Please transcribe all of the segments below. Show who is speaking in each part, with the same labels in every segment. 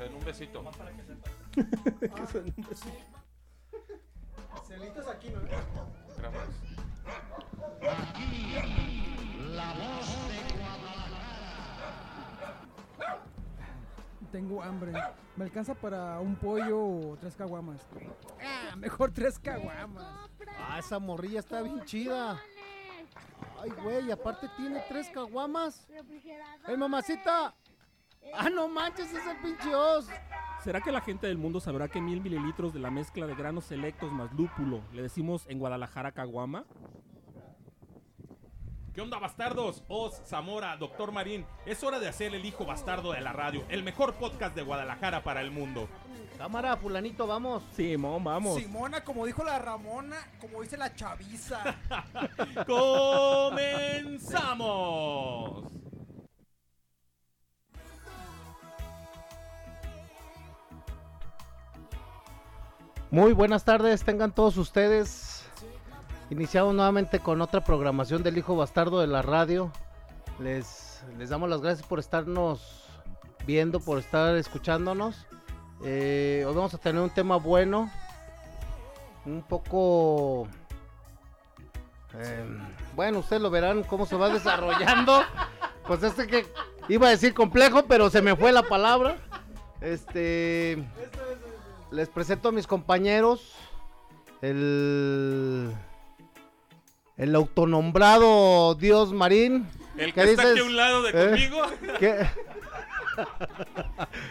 Speaker 1: se den un besito.
Speaker 2: Que se den un besito.
Speaker 3: Celitos aquí, ¿no?
Speaker 1: Gracias.
Speaker 4: Tengo hambre. ¿Me alcanza para un pollo o tres caguamas? Ah, mejor tres caguamas.
Speaker 3: Ah, esa morrilla está bien chida. Ay, güey, aparte tiene tres caguamas. ¡Ey, mamacita! ¡Ah, no manches, es el pinche os!
Speaker 2: ¿Será que la gente del mundo sabrá que mil mililitros de la mezcla de granos selectos más lúpulo le decimos en Guadalajara caguama?
Speaker 1: ¿Qué onda, bastardos? Oz, Zamora, Doctor Marín. Es hora de hacer el hijo bastardo de la radio, el mejor podcast de Guadalajara para el mundo.
Speaker 3: Cámara, fulanito, vamos.
Speaker 2: Simón, vamos.
Speaker 4: Simona, como dijo la Ramona, como dice la chaviza.
Speaker 1: ¡Comenzamos!
Speaker 3: Muy buenas tardes, tengan todos ustedes. Iniciamos nuevamente con otra programación del Hijo Bastardo de la Radio. Les, les damos las gracias por estarnos viendo, por estar escuchándonos. Eh, hoy vamos a tener un tema bueno, un poco... eh, bueno, ustedes lo verán cómo se va desarrollando. Pues este que iba a decir complejo, pero se me fue la palabra. Este... Les presento a mis compañeros. El. El autonombrado Dios Marín.
Speaker 1: El
Speaker 3: ¿Qué
Speaker 1: que está aquí a un lado de
Speaker 3: ¿Eh?
Speaker 1: conmigo.
Speaker 3: ¿Qué?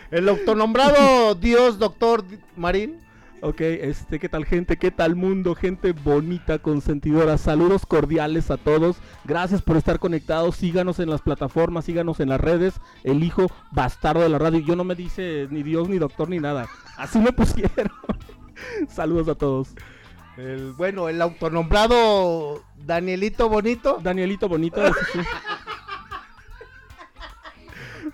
Speaker 3: El autonombrado Dios Doctor Marín.
Speaker 2: Ok, este, ¿qué tal gente? ¿Qué tal mundo? Gente bonita, consentidora. Saludos cordiales a todos. Gracias por estar conectados. Síganos en las plataformas, síganos en las redes. El hijo bastardo de la radio. Yo no me dice ni Dios, ni doctor, ni nada. Así me pusieron. Saludos a todos.
Speaker 3: El, bueno, el autonombrado Danielito Bonito.
Speaker 2: Danielito Bonito.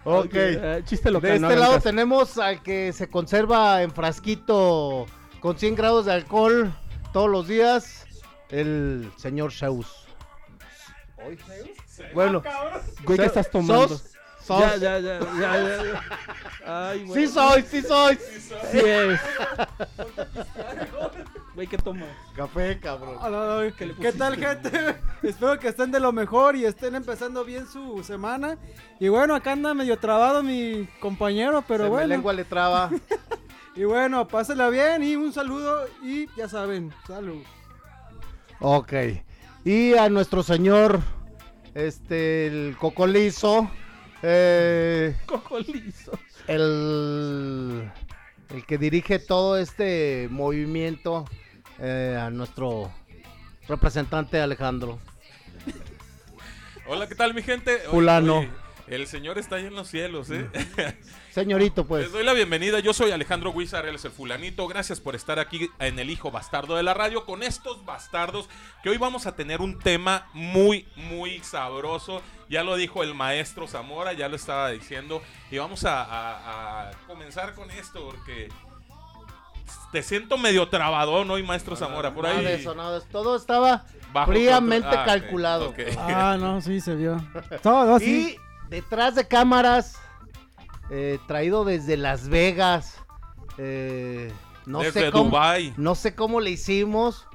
Speaker 2: Sí.
Speaker 3: Ok.
Speaker 2: Eh, chiste local.
Speaker 3: De
Speaker 2: no
Speaker 3: este
Speaker 2: hagan
Speaker 3: lado
Speaker 2: caso.
Speaker 3: tenemos al que se conserva en frasquito con 100 grados de alcohol todos los días. El señor Zeus. Bueno,
Speaker 2: Güey, ¿qué estás tomando?
Speaker 3: sos- sos-
Speaker 2: Ya, ya, ya, ya, ya. Ay, güey.
Speaker 3: Sí soy, sí soy.
Speaker 2: Sí es. Güey, ¿qué tomas?
Speaker 3: Café, cabrón.
Speaker 4: Hola,
Speaker 2: ¿Qué le
Speaker 4: ¿Qué tal, gente? Espero que estén de lo mejor y estén empezando bien su semana. Y bueno, acá anda medio trabado mi compañero, pero
Speaker 3: Se me
Speaker 4: bueno.
Speaker 3: lengua le traba.
Speaker 4: Y bueno, pásela bien y un saludo y ya saben, salud.
Speaker 3: ok. Y a nuestro señor, este, el cocolizo, eh,
Speaker 2: Coco liso.
Speaker 3: el, el que dirige todo este movimiento, eh, a nuestro representante Alejandro.
Speaker 1: Hola, ¿qué tal, mi gente? Oye,
Speaker 3: Fulano.
Speaker 1: oye, el señor está ahí en los cielos, ¿eh?
Speaker 3: Señorito, pues.
Speaker 1: Les doy la bienvenida. Yo soy Alejandro Guizar, él es el fulanito. Gracias por estar aquí en el hijo bastardo de la radio con estos bastardos que hoy vamos a tener un tema muy, muy sabroso. Ya lo dijo el maestro Zamora, ya lo estaba diciendo. Y vamos a, a- a comenzar con esto porque te siento medio trabadón hoy, maestro Zamora. Por
Speaker 3: Nada
Speaker 1: ahí.
Speaker 3: de eso, nada de eso. Todo estaba
Speaker 1: bajo
Speaker 3: fríamente
Speaker 1: control. Ah,
Speaker 3: calculado.
Speaker 4: Ah, no, sí, se vio. Todo así.
Speaker 3: Y detrás de cámaras, eh, traído desde Las Vegas. eh, no
Speaker 1: Desde
Speaker 3: sé cómo,
Speaker 1: Dubai.
Speaker 3: no sé cómo le hicimos,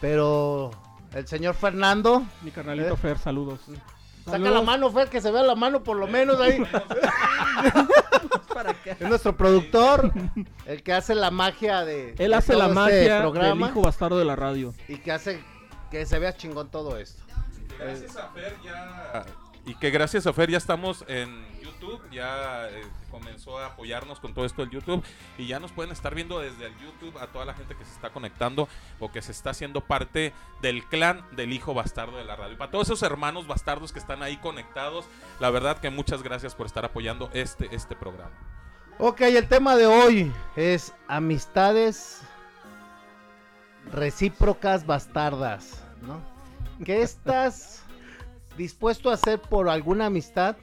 Speaker 3: pero el señor Fernando,
Speaker 2: Mi carnalito
Speaker 3: Eh.
Speaker 2: Fer, saludos.
Speaker 3: saca
Speaker 4: Saludos.
Speaker 3: la mano, Fer, que se vea la mano por lo menos ahí. Es nuestro productor, el que hace la magia de.
Speaker 2: Él
Speaker 3: de
Speaker 2: hace
Speaker 3: todo
Speaker 2: la
Speaker 3: este
Speaker 2: magia del hijo bastardo de la radio.
Speaker 3: y que hace que se vea chingón todo esto.
Speaker 1: Gracias a Fer ya. Y que gracias a Fer ya estamos en Ya eh, comenzó a apoyarnos con todo esto del YouTube. Y ya nos pueden estar viendo desde el YouTube a toda la gente que se está conectando o que se está haciendo parte del clan del hijo bastardo de la radio. Y para todos esos hermanos bastardos que están ahí conectados, la verdad que muchas gracias por estar apoyando este, este programa.
Speaker 3: Ok, el tema de hoy es amistades recíprocas bastardas, ¿no? ¿Qué estás dispuesto a hacer por alguna amistad?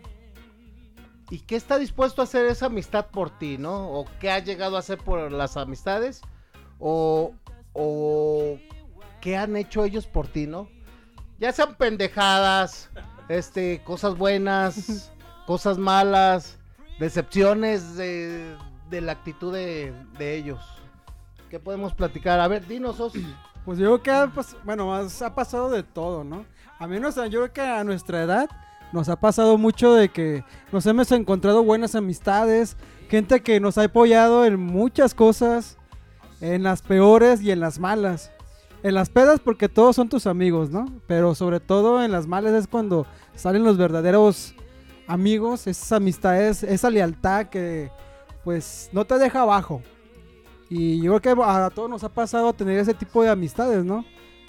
Speaker 3: ¿Y qué está dispuesto a hacer esa amistad por ti, no? ¿O qué ha llegado a hacer por las amistades? ¿O, o qué han hecho ellos por ti, no? Ya sean pendejadas, este, cosas buenas, cosas malas, decepciones de, de la actitud de, de ellos. ¿Qué podemos platicar? A ver, dinos, Os.
Speaker 4: Pues yo creo que, ha pas- bueno, ha pasado de todo, ¿no? A menos yo creo que a nuestra edad nos ha pasado mucho de que nos hemos encontrado buenas amistades, gente que nos ha apoyado en muchas cosas, en las peores y en las malas. En las pedas porque todos son tus amigos, ¿no? Pero sobre todo en las malas es cuando salen los verdaderos amigos, esas amistades, esa lealtad que pues no te deja abajo. Y yo creo que a todos nos ha pasado tener ese tipo de amistades, ¿no?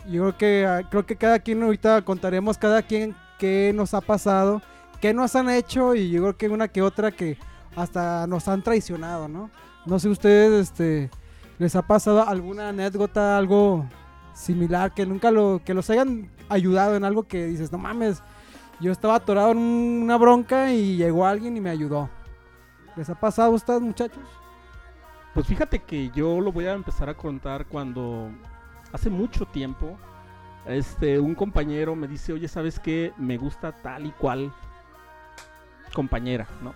Speaker 4: Yo creo que ah, creo que cada quien ahorita contaremos cada quien qué nos ha pasado, qué nos han hecho y yo creo que una que otra que hasta nos han traicionado, ¿no? No sé ustedes este les ha pasado alguna anécdota, algo similar que nunca lo que los hayan ayudado en algo que dices, "No mames, yo estaba atorado en un- una bronca y llegó alguien y me ayudó." ¿Les ha pasado a ustedes, muchachos?
Speaker 2: Pues fíjate que yo lo voy a empezar a contar cuando hace mucho tiempo este un compañero me dice, "Oye, ¿sabes qué? Me gusta tal y cual compañera, ¿no?"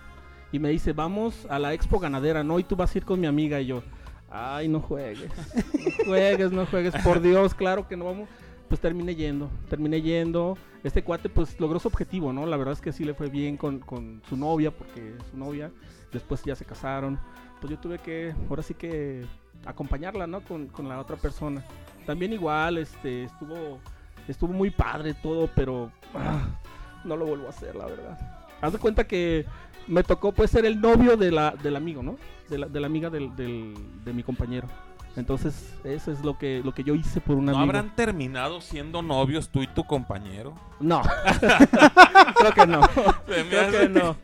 Speaker 2: Y me dice, "Vamos a la Expo Ganadera, ¿no? Y tú vas a ir con mi amiga." Y yo, "Ay, no juegues. No juegues, no juegues, por Dios, claro que no vamos." Pues terminé yendo, terminé yendo. Este cuate pues logró su objetivo, ¿no? La verdad es que sí le fue bien con, con su novia, porque su novia, después ya se casaron pues yo tuve que, ahora sí que acompañarla, ¿no? Con, con la otra persona. También igual, este, estuvo, estuvo muy padre todo, pero ah, no lo vuelvo a hacer, la verdad. Haz de cuenta que me tocó pues ser el novio de la, del amigo, ¿no? De la, de la amiga del, del- de mi compañero. Entonces, eso es lo que, lo que yo hice por un
Speaker 1: ¿No
Speaker 2: amigo.
Speaker 1: habrán terminado siendo novios tú y tu compañero?
Speaker 2: No. Creo que no.
Speaker 1: Se me
Speaker 2: Creo
Speaker 1: hace
Speaker 2: que no.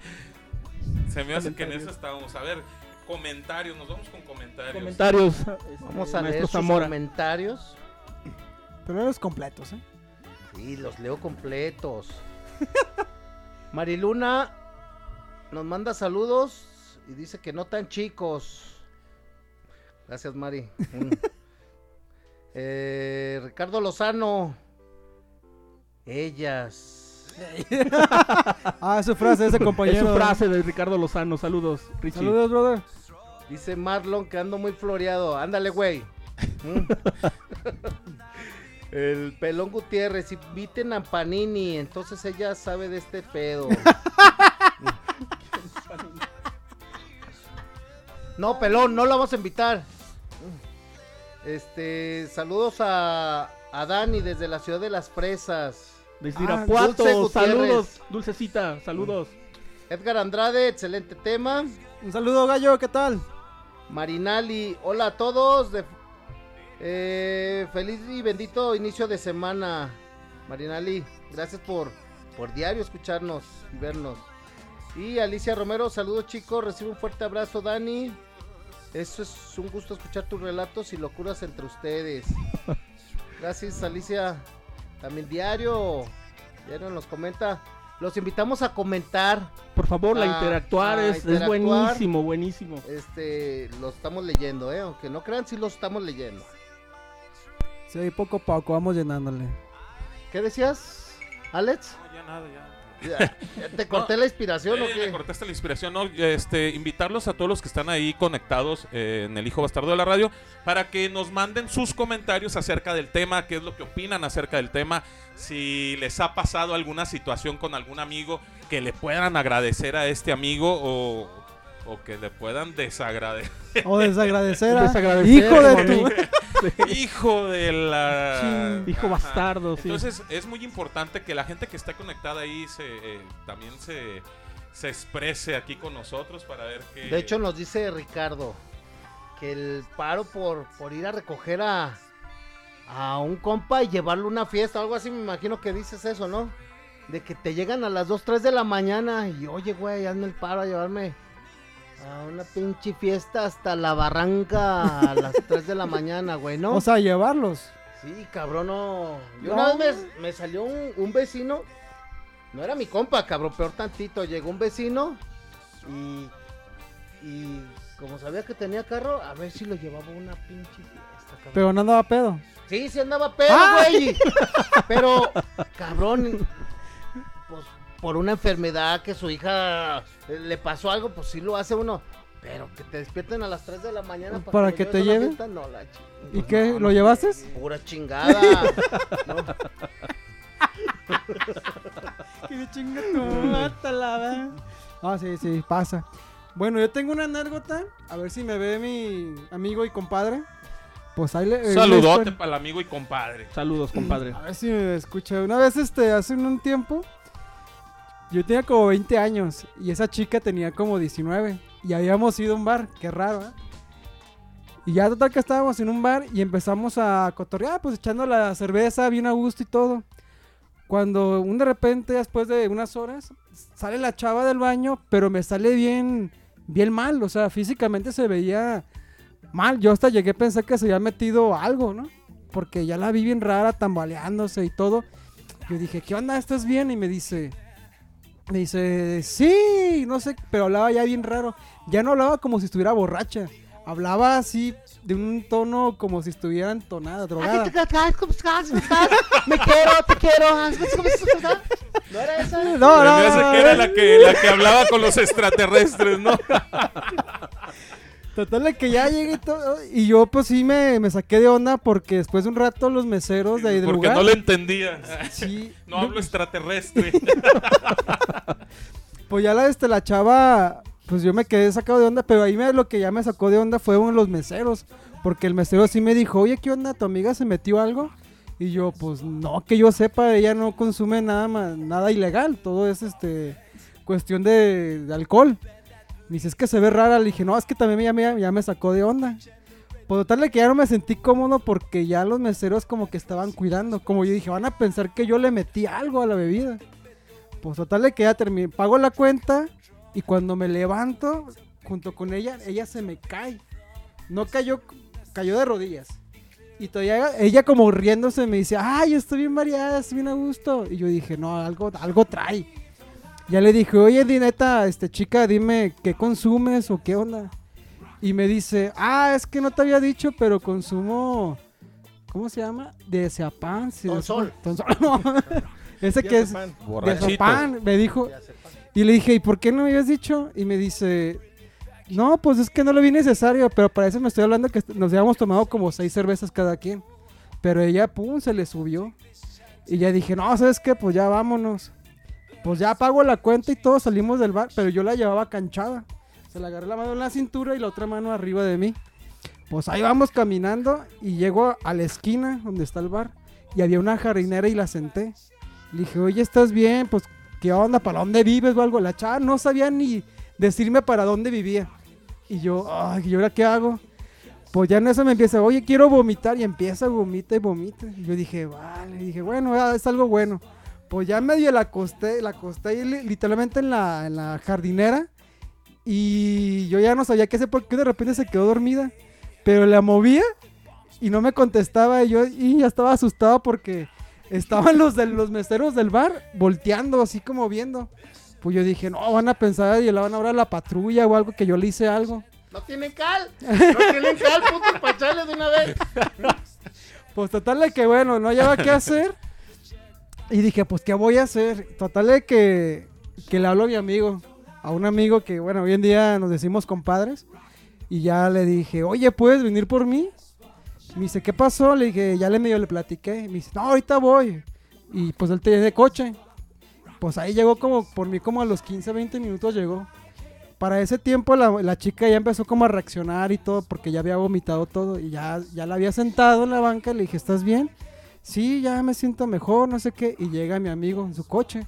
Speaker 1: Se me hace que en eso estábamos. A ver, comentarios, nos vamos con comentarios.
Speaker 2: Comentarios. este,
Speaker 3: Vamos a leer sus
Speaker 2: Zamora.
Speaker 3: comentarios.
Speaker 4: Pero los completos, ¿eh?
Speaker 3: Sí, los leo completos. Mariluna nos manda saludos y dice que no tan chicos. Gracias, Mari. Mm. Eh, Ricardo Lozano. Ellas.
Speaker 4: Ah, su frase, ese
Speaker 2: Es
Speaker 4: compañero.
Speaker 2: su frase de Ricardo Lozano. Saludos, Richie.
Speaker 4: Saludos, brother.
Speaker 3: Dice Marlon que ando muy floreado. Ándale, güey. Mm. El pelón Gutiérrez, inviten a Panini, entonces ella sabe de este pedo. No, pelón, no la vamos a invitar. Este, saludos a, a Dani desde la ciudad de las fresas.
Speaker 2: Desde
Speaker 4: Ah,
Speaker 2: Irapuato,
Speaker 3: Dulce Gutiérrez.
Speaker 2: saludos, Dulcecita, saludos.
Speaker 3: Edgar Andrade, excelente tema.
Speaker 4: Un saludo, gallo, ¿qué tal?
Speaker 3: Marinali, hola a todos. de- eh, feliz y bendito inicio de semana. Marinali, gracias por, por diario escucharnos y vernos. Y Alicia Romero, saludos chicos, recibe un fuerte abrazo Dani. Eso es un gusto escuchar tus relatos y locuras entre ustedes. Gracias Alicia. También diario, diario nos comenta. Los invitamos a comentar.
Speaker 2: Por favor, la
Speaker 3: Ah,
Speaker 2: interactuar es, buenísimo, buenísimo.
Speaker 3: Este, lo estamos leyendo, eh. Aunque no crean, sí lo estamos leyendo.
Speaker 4: Sí, poco a poco, vamos llenándole.
Speaker 3: ¿Qué decías, Alex?
Speaker 1: No, ya nada, ya.
Speaker 3: ¿Te corté la inspiración o
Speaker 1: Eh, me
Speaker 3: qué?
Speaker 1: cortaste la inspiración, ¿no? Este, invitarlos a todos los que están ahí conectados eh, en el Hijo Bastardo de la Radio para que nos manden sus comentarios acerca del tema, qué es lo que opinan acerca del tema, si les ha pasado alguna situación con algún amigo que le puedan agradecer a este amigo o, o que le puedan desagradecer.
Speaker 4: O desagradecer a...
Speaker 2: Desagradecer,
Speaker 4: Hijo de tu...
Speaker 1: Hijo de la...
Speaker 2: Hijo
Speaker 1: Ajá.
Speaker 2: bastardo, sí.
Speaker 1: Entonces es muy importante que la gente que está conectada ahí se, eh, también se, se exprese aquí con nosotros para ver que...
Speaker 3: De hecho, nos dice Ricardo que el paro por, por ir a recoger a, a un compa y llevarlo a una fiesta, algo así, me imagino que dices eso, ¿no? De que te llegan a las 2, 3 de la mañana y oye, güey, hazme el paro a llevarme a una pinche fiesta hasta la barranca a las 3 de la mañana, güey, ¿no?
Speaker 4: O sea, llevarlos.
Speaker 3: Sí, cabrón, no. Yo
Speaker 4: No.
Speaker 3: una vez me, me salió un, un vecino. No era mi compa, cabrón, peor tantito. Llegó un vecino y. Y como sabía que tenía carro, a ver si lo llevaba una pinche fiesta, cabrón.
Speaker 4: Pero no andaba pedo.
Speaker 3: Sí, sí andaba pedo, güey. Pero, cabrón, por una enfermedad que su hija eh, le pasó algo, pues sí lo hace uno. Pero que te despierten a las 3 de la mañana
Speaker 4: ¿Para que te lleven?
Speaker 3: no,
Speaker 4: ¿Y
Speaker 3: pues
Speaker 4: qué?
Speaker 3: no,
Speaker 4: ¿Lo
Speaker 3: no,
Speaker 4: llevaste?
Speaker 3: Pura chingada. No.
Speaker 4: Que chinga tu mátala, va. Ah, sí, sí, pasa. Bueno, yo tengo una anécdota. A ver si me ve mi amigo y compadre. Pues ahí le.
Speaker 1: Saludote para el amigo y compadre.
Speaker 2: Saludos, compadre.
Speaker 4: A ver si me escucha. Una vez, este, hace un tiempo, yo tenía como 20 años y esa chica tenía como 19. Y habíamos ido a un bar, qué raro, ¿eh? Y ya total que estábamos en un bar y empezamos a cotorrear, pues echando la cerveza bien a gusto y todo. Cuando un de repente, después de unas horas, sale la chava del baño, pero me sale bien, bien mal. O sea, físicamente se veía mal. Yo hasta llegué a pensar que se había metido algo, ¿no? Porque ya la vi bien rara, tambaleándose y todo. Yo dije, ¿qué onda? ¿Estás bien? Y me dice, me dice, sí, no sé, pero hablaba ya bien raro. Ya no hablaba como si estuviera borracha. Hablaba así, de un tono como si estuviera entonada, drogada.
Speaker 3: Me quiero, te quiero. ¿No era esa?
Speaker 4: No, no,
Speaker 1: hace
Speaker 4: no,
Speaker 1: que era
Speaker 4: no.
Speaker 1: la que, la que hablaba con los extraterrestres, ¿no?
Speaker 4: Total de que ya llegué y todo. Y yo pues sí me, me saqué de onda porque después de un rato los meseros de ahí del
Speaker 1: Porque
Speaker 4: lugar.
Speaker 1: no le entendía.
Speaker 4: sí,
Speaker 1: No hablo extraterrestre.
Speaker 4: Pues ya la, este, la chava, pues yo me quedé sacado de onda, pero ahí me, lo que ya me sacó de onda fue uno de los meseros, porque el mesero sí me dijo, oye, ¿qué onda? ¿Tu amiga se metió algo? Y yo, pues no, que yo sepa, ella no consume nada más, nada ilegal, todo es este cuestión de, de alcohol. Me dice, que se ve rara, le dije, no, es que también ya me, ya me sacó de onda. Por total que ya no me sentí cómodo porque ya los meseros como que estaban cuidando, como yo dije, van a pensar que yo le metí algo a la bebida. Pues total que ya terminé, pago la cuenta y cuando me levanto junto con ella, ella se me cae. No cayó, cayó de rodillas. Y todavía ella como riéndose me dice, ay, estoy bien mareada, estoy bien a gusto. Y yo dije, no, algo, algo trae. Ya le dije, oye, di neta, este chica, dime qué consumes o qué onda. Y me dice, ah, es que no te había dicho, pero consumo, ¿cómo se llama? De Seapan.
Speaker 3: Tonsol.
Speaker 4: Tonsol, no. Ese que es... De. Seapan, me dijo. Y le dije, ¿y por qué no me habías dicho? Y me dice, no, pues es que no lo vi necesario, pero para eso me estoy hablando que nos habíamos tomado como seis cervezas cada quien. Pero ella, pum, se le subió. Y ya dije, no, ¿sabes qué? Pues ya vámonos. Pues ya pago la cuenta y todos salimos del bar, pero yo la llevaba canchada. Se la agarré la mano en la cintura y la otra mano arriba de mí. Pues ahí vamos caminando y llego a la esquina donde está el bar y había una jardinera y la senté. Le dije, oye, ¿estás bien? Pues, ¿qué onda? ¿Para dónde vives o algo? La chava no sabía ni decirme para dónde vivía. Y yo, ay, ¿y ahora qué hago? Pues ya en eso me empieza, oye, quiero vomitar. Y empieza, vomita y vomita. Y yo dije, vale. Y dije, bueno, ah, es algo bueno. Pues ya medio la acosté, la acosté literalmente en la, en la jardinera. Y yo ya no sabía qué hacer porque de repente se quedó dormida. Pero la movía y no me contestaba. Y yo y ya estaba asustado porque estaban los de los meseros del bar volteando, así como viendo. Pues yo dije, no, van a pensar y le van a hablar a la patrulla o algo que yo le hice algo.
Speaker 3: No tienen cal. No tienen cal, puto, para echarle de una vez.
Speaker 4: Pues total de que bueno, no hallaba qué hacer. Y dije, pues qué voy a hacer. Total de que, que le hablo a mi amigo. A un amigo que, bueno, hoy en día nos decimos compadres. Y ya le dije, oye, ¿puedes venir por mí? Me dice, ¿qué pasó? Le dije, ya le medio le platiqué. Me dice, no, ahorita voy. Y pues él tenía de coche. Pues ahí llegó como, por mí como a los 15, 20 minutos llegó. Para ese tiempo la, la chica ya empezó como a reaccionar y todo porque ya había vomitado todo y ya, ya la había sentado en la banca y le dije, ¿estás bien? Sí, ya me siento mejor, no sé qué. Y llega mi amigo en su coche.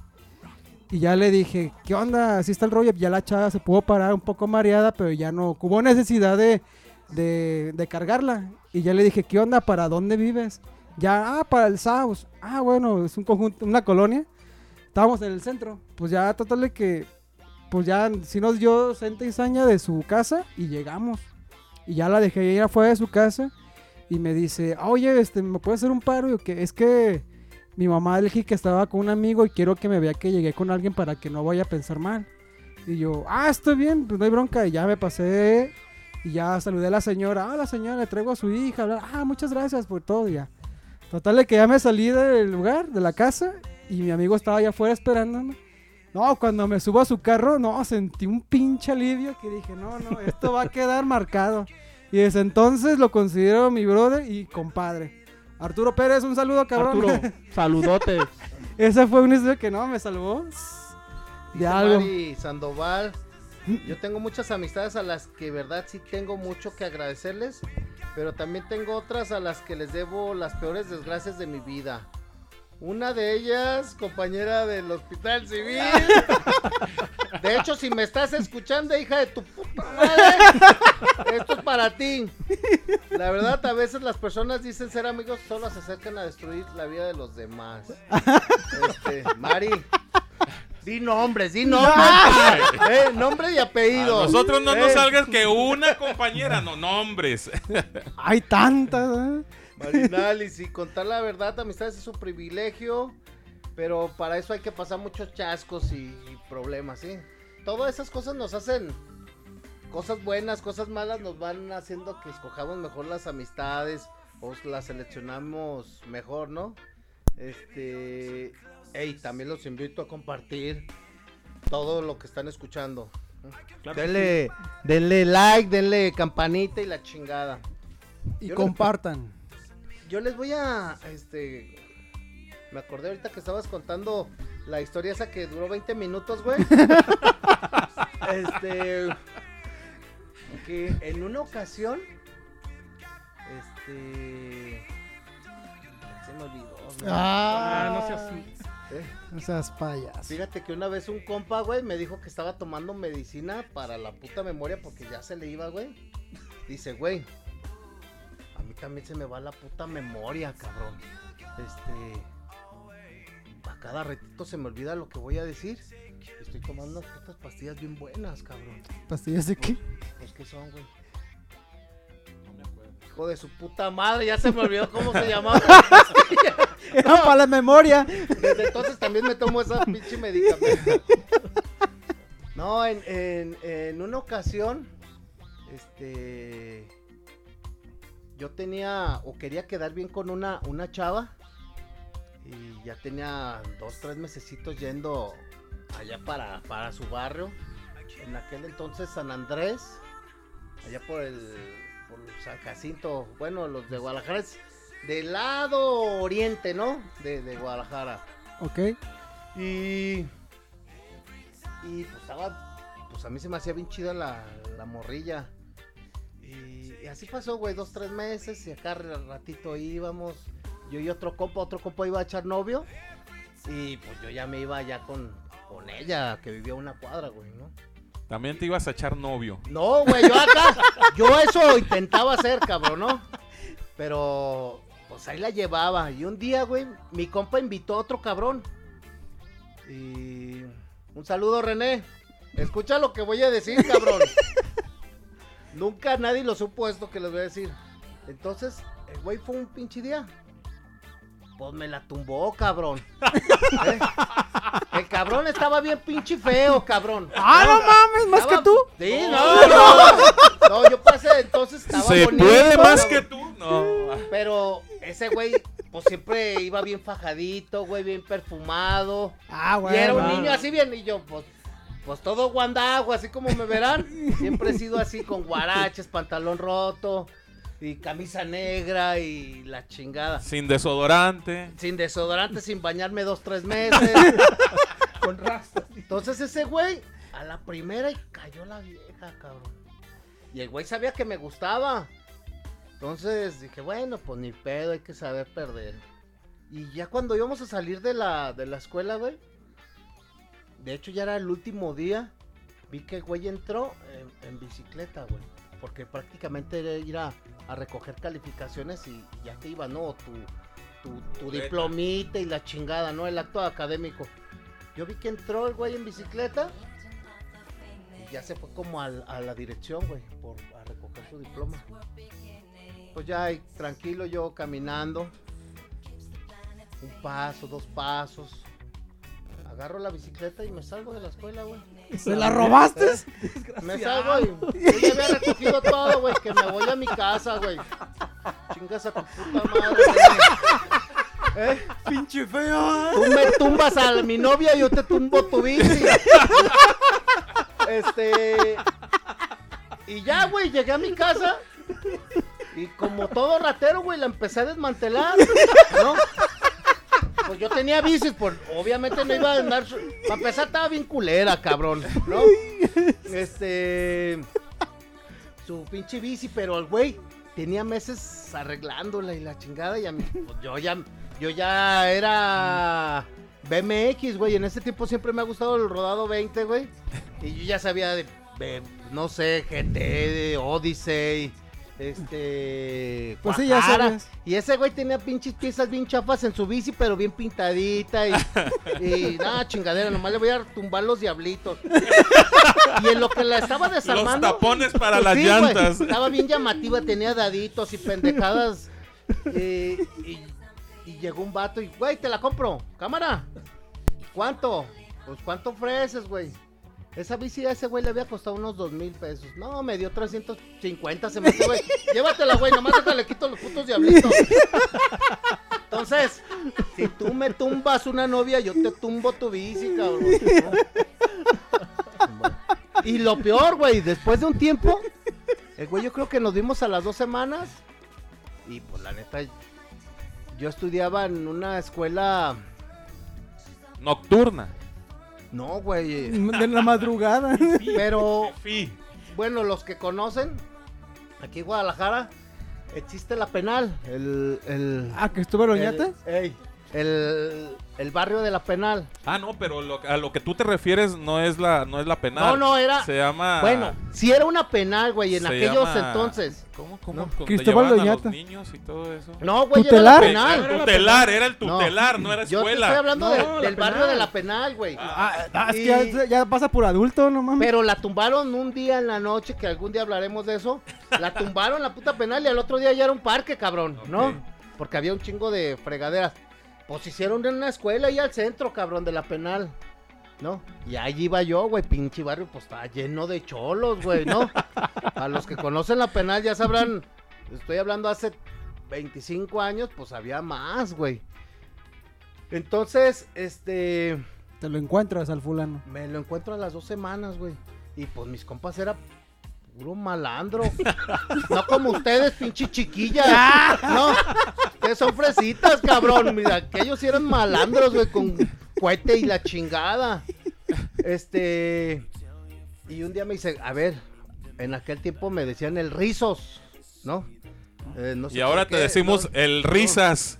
Speaker 4: Y ya le dije, ¿qué onda? Así está el rollo. Ya la chava se pudo parar un poco mareada, pero ya no hubo necesidad de, de, cargarla. Y ya le dije, ¿qué onda? ¿Para dónde vives? Ya, ah, para el Saus. Ah, bueno, es un conjunto, una colonia. Estábamos en el centro. Pues ya, total que, pues ya, sí nos dio Santa y Saña de su casa y llegamos. Y ya la dejé ir afuera de su casa. Y me dice, "Ah, oye, este, ¿me puede hacer un paro? Y que es que mi mamá dije que estaba con un amigo y quiero que me vea que llegué con alguien para que no vaya a pensar mal. Y yo, ah, estoy bien, pues no hay bronca. Y ya me pasé y ya saludé a la señora. Ah, la señora le traigo a su hija. bla, Ah, muchas gracias por todo. Ya. Total de que ya me salí del lugar, de la casa. Y mi amigo estaba allá afuera esperándome. No, cuando me subo a su carro, no, sentí un pinche alivio que dije, no, no, esto va a quedar marcado. Y desde entonces lo considero mi brother y compadre. Arturo Pérez, un saludo, cabrón.
Speaker 2: Arturo, saludote.
Speaker 4: Ese fue un historia que no, me salvó de
Speaker 3: Dice
Speaker 4: algo.
Speaker 3: Mari Sandoval. Yo tengo muchas amistades a las que, verdad, sí tengo mucho que agradecerles. Pero también tengo otras a las que les debo las peores desgracias de mi vida. Una de ellas, compañera del Hospital Civil. De hecho, si me estás escuchando, hija de tu puta madre, esto es para ti. La verdad, a veces las personas dicen ser amigos, solo se acercan a destruir la vida de los demás. Este, Mari, di nombres, di nombres. Eh, nombre y
Speaker 1: A
Speaker 3: apellido.
Speaker 1: nosotros no nos
Speaker 3: Eh,
Speaker 1: salgas que una compañera, no nombres.
Speaker 4: Hay tantas, ¿eh?
Speaker 3: Marinalis, y contar la verdad, amistades es un privilegio, pero para eso hay que pasar muchos chascos y, y problemas, ¿sí? Todas esas cosas nos hacen cosas buenas, cosas malas, nos van haciendo que escojamos mejor las amistades o las seleccionamos mejor, ¿no? Este, hey, también los invito a compartir todo lo que están escuchando. denle, denle like, denle campanita y la chingada.
Speaker 4: Y
Speaker 3: Yo le-
Speaker 4: compartan.
Speaker 3: Yo les voy a, este, me acordé ahorita que estabas contando la historia esa que duró 20 minutos, güey. este, que en una ocasión, este, se me olvidó. güey.
Speaker 2: Ah, no seas...
Speaker 3: Eh,
Speaker 4: No seas payas.
Speaker 3: Fíjate que una vez un compa, güey, me dijo que estaba tomando medicina para la puta memoria porque ya se le iba, güey. Dice, güey, también se me va la puta memoria, cabrón. Este, a cada ratito se me olvida lo que voy a decir. Estoy tomando unas putas pastillas bien buenas, cabrón.
Speaker 4: ¿Pastillas de qué?
Speaker 3: Pues, ¿qué son, güey? Hijo de su puta madre, ya se me olvidó cómo se llamaba.
Speaker 4: Era para la memoria.
Speaker 3: Desde entonces también me tomo esa pinche medicamento. No, en, en, en una ocasión, este, yo tenía o quería quedar bien con una, una chava y ya tenía dos, tres mesecitos yendo allá para, para su barrio. En aquel entonces San Andrés, allá por el por San Jacinto, bueno, los de Guadalajara es del lado oriente, ¿no? De, de Guadalajara.
Speaker 4: Ok.
Speaker 3: Y. Y pues estaba. Pues a mí se me hacía bien chida la, la morrilla. Y, así pasó, güey, dos, tres meses. Y acá ra- ratito íbamos. Yo y otro compa, otro compa iba a echar novio. Y pues yo ya me iba ya con, con ella, que vivía una cuadra, güey, ¿no?
Speaker 1: También te ibas a echar novio.
Speaker 3: No, güey, yo acá, yo eso intentaba hacer, cabrón, ¿no? Pero, pues ahí la llevaba. Y un día, güey, mi compa invitó a otro cabrón. Y un saludo, René. Escucha lo que voy a decir, cabrón. Nunca nadie lo supo esto que les voy a decir. Entonces, el güey fue un pinche día. Pues me la tumbó, cabrón. ¿Eh? El cabrón estaba bien pinche feo, cabrón.
Speaker 4: ¡Ah, no mames! ¿Más que tú?
Speaker 3: Sí, no, no. No, yo pasé, entonces estaba
Speaker 1: ¿Se
Speaker 3: bonito,
Speaker 1: puede más que tú? No.
Speaker 3: Pero ese güey, pues siempre iba bien fajadito, güey, bien perfumado.
Speaker 4: Ah,
Speaker 3: y
Speaker 4: güey.
Speaker 3: era un niño así bien, y yo, pues, pues todo guandajo, así como me verán. Siempre he sido así con guaraches, pantalón roto, y camisa negra, y la chingada.
Speaker 1: Sin desodorante.
Speaker 3: Sin desodorante, sin bañarme dos, tres meses.
Speaker 2: Con rastas.
Speaker 3: Entonces ese güey, a la primera y cayó la vieja, cabrón. Y el güey sabía que me gustaba. Entonces dije, bueno, pues ni pedo, hay que saber perder. Y ya cuando íbamos a salir de la, de la escuela, güey. De hecho ya era el último día. Vi que el güey entró en, en bicicleta, güey. Porque prácticamente era ir a, a recoger calificaciones y, y ya te iba, ¿no? Tu, tu, diplomita y la chingada, ¿no? El acto académico. Yo vi que entró el güey en bicicleta y ya se fue como al- a la dirección, güey, por a recoger su diploma. Pues ya tranquilo yo caminando. Un paso, dos pasos. Agarro la bicicleta y me salgo de la escuela, güey.
Speaker 4: ¿Se la robaste?
Speaker 3: Me salgo y yo ya había recogido todo, güey, que me voy a mi casa, güey. Chingas a tu puta madre, güey. ¿Eh?
Speaker 4: Pinche feo.
Speaker 3: Tú me tumbas a mi novia y yo te tumbo tu bici. Este. Y ya, güey, llegué a mi casa. Y como todo ratero, güey, la empecé a desmantelar. ¿No? Pues yo tenía bicis, por, obviamente no iba a andar. Para empezar, estaba bien culera, cabrón. ¿No? Este. Su pinche bici, pero el güey tenía meses arreglándola y la chingada. Y a mí, pues yo ya, yo ya era BMX, güey. En ese tiempo siempre me ha gustado el rodado 20, güey. Y yo ya sabía de, de, no sé, GT, de Odyssey, este.
Speaker 4: Pues sí, ya sabes.
Speaker 3: Y ese güey tenía pinches piezas bien chafas en su bici, pero bien pintadita. Y, y nada, chingadera, nomás le voy a tumbar los diablitos. Y en lo que la estaba
Speaker 1: Los
Speaker 3: desarmando.
Speaker 1: tapones para
Speaker 3: pues
Speaker 1: las
Speaker 3: sí, güey,
Speaker 1: llantas.
Speaker 3: estaba bien llamativa, tenía daditos y pendejadas. eh, y, y llegó un vato y, güey, te la compro. Cámara. ¿Cuánto? Pues, ¿cuánto ofreces, güey? Esa bici a ese güey le había costado unos dos mil pesos. No, me dio 350, se me fue, güey. Llévatela, güey, nomás déjale quito los putos diablitos. Entonces, si tú me tumbas una novia, yo te tumbo tu bici, cabrón. Y lo peor, güey, después de un tiempo, el güey yo creo que nos vimos a las dos semanas. Y pues la neta, yo estudiaba en una escuela.
Speaker 1: Nocturna.
Speaker 3: No, güey.
Speaker 4: De la madrugada.
Speaker 3: Pero bueno, los que conocen, aquí en Guadalajara, existe la penal. El. el
Speaker 4: Ah, que estuvo Loñate.
Speaker 3: el, ey, el, el barrio de la penal.
Speaker 1: Ah, no, pero lo- a lo que tú te refieres no es la, no es la penal.
Speaker 3: No, no, era.
Speaker 1: Se llama.
Speaker 3: Bueno, si era una penal, güey, en
Speaker 1: se
Speaker 3: aquellos
Speaker 1: llama-
Speaker 3: entonces.
Speaker 1: ¿Cómo, cómo?
Speaker 3: No.
Speaker 4: Cristóbal Doñata.
Speaker 1: niños y todo eso.
Speaker 3: No, güey,
Speaker 4: ¿Tutelar?
Speaker 3: era la penal.
Speaker 1: el tutelar, era el
Speaker 3: No.
Speaker 1: tutelar, no, era
Speaker 3: Yo te
Speaker 1: escuela.
Speaker 3: estoy hablando
Speaker 2: No,
Speaker 3: de-
Speaker 2: la
Speaker 3: del barrio de la penal, güey.
Speaker 4: Ah, ah, es
Speaker 3: Y-
Speaker 4: que ya, ya pasa por adulto, no mames.
Speaker 3: Pero la tumbaron un día en la noche, que algún día hablaremos de eso. La tumbaron la puta penal y al otro día ya era un parque, cabrón, ¿no? Porque había un chingo de fregaderas. Pues hicieron en una escuela ahí al centro, cabrón, de la penal. ¿No? Y ahí iba yo, güey, pinche barrio, pues estaba lleno de cholos, güey, ¿no? A los que conocen la penal ya sabrán, estoy hablando hace 25 años, pues había más, güey. Entonces, este...
Speaker 4: Te lo encuentras al fulano.
Speaker 3: Me lo encuentro a las dos semanas, güey. Y pues mis compas era puro malandro. No como ustedes, pinche chiquilla. No, ustedes son fresitas, cabrón. Mira, aquellos eran malandros, güey, con cohete y la chingada. Este. Y un día me dice, a ver, en aquel tiempo me decían el rizos, ¿no? Eh, no sé
Speaker 1: Y ahora te
Speaker 3: qué,
Speaker 1: decimos
Speaker 3: ¿no?
Speaker 1: el risas.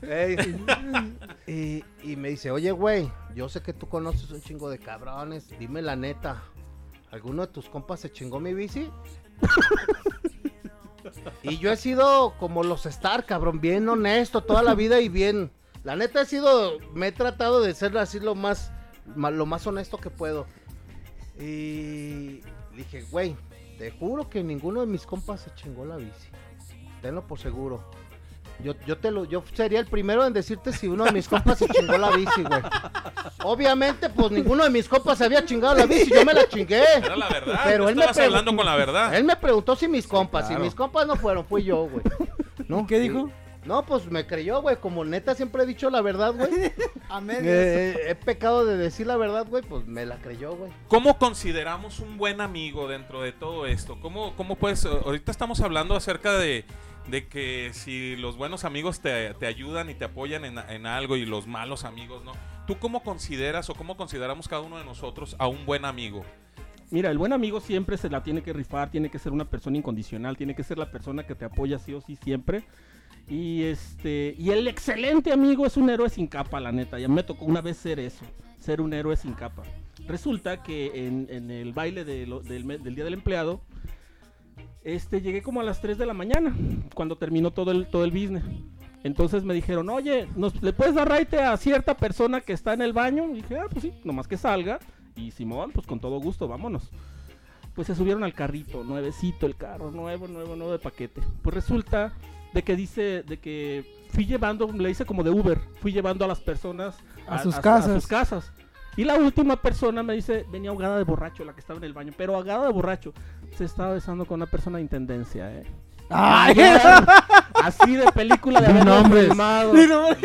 Speaker 3: Y, y me dice, oye, güey, yo sé que tú conoces un chingo de cabrones, dime la neta, ¿alguno de tus compas se chingó mi bici? Y yo he sido como los Star, cabrón, bien honesto toda la vida y bien... La neta he sido, me he tratado de ser así lo más, lo más honesto que puedo. Y dije, güey, te juro que ninguno de mis compas se chingó la bici. Tenlo por seguro. Yo, yo te lo, yo sería el primero en decirte si uno de mis compas se chingó la bici, güey. Obviamente, pues ninguno de mis compas se había chingado la bici, yo me la chingué.
Speaker 1: Era la verdad.
Speaker 3: Pero él me
Speaker 1: hablando con la verdad.
Speaker 3: Él me preguntó si mis compas,
Speaker 1: claro.
Speaker 3: si mis compas no fueron, fui yo, güey. ¿No?
Speaker 4: ¿Qué dijo?
Speaker 3: No, pues me creyó, güey. Como neta siempre he dicho la verdad, güey.
Speaker 4: A
Speaker 3: Eh, he pecado de decir la verdad, güey. Pues me la creyó, güey.
Speaker 1: ¿Cómo consideramos un buen amigo dentro de todo esto? ¿Cómo, cómo puedes, ahorita estamos hablando acerca de, de que si los buenos amigos te, te ayudan y te apoyan en, en algo y los malos amigos no. ¿Tú cómo consideras o cómo consideramos cada uno de nosotros a un buen amigo?
Speaker 2: Mira, el buen amigo siempre se la tiene que rifar, tiene que ser una persona incondicional, tiene que ser la persona que te apoya sí o sí siempre. Y este, y el excelente amigo es un héroe sin capa, la neta. Ya me tocó una vez ser eso, ser un héroe sin capa. Resulta que en, el baile del, del día del empleado, este, llegué como a las 3 de la mañana, cuando terminó todo el, todo el business. Entonces me dijeron, oye, ¿nos, ¿le puedes dar raite a cierta persona que está en el baño? Y dije, ah, pues sí, nomás que salga. Y Simón, pues con todo gusto, vámonos. Pues se subieron al carrito, nuevecito el carro, nuevo, nuevo, nuevo de paquete. Pues resulta de que dice, de que fui llevando, le hice como de Uber, fui llevando a las personas
Speaker 4: A sus casas.
Speaker 2: sus casas. Y la última persona me dice, venía ahogada de borracho, la que estaba en el baño, pero ahogada de borracho. Se estaba besando con una persona de intendencia, ¿eh?
Speaker 4: Ay,
Speaker 2: Así de película de
Speaker 3: nombres.
Speaker 2: filmado.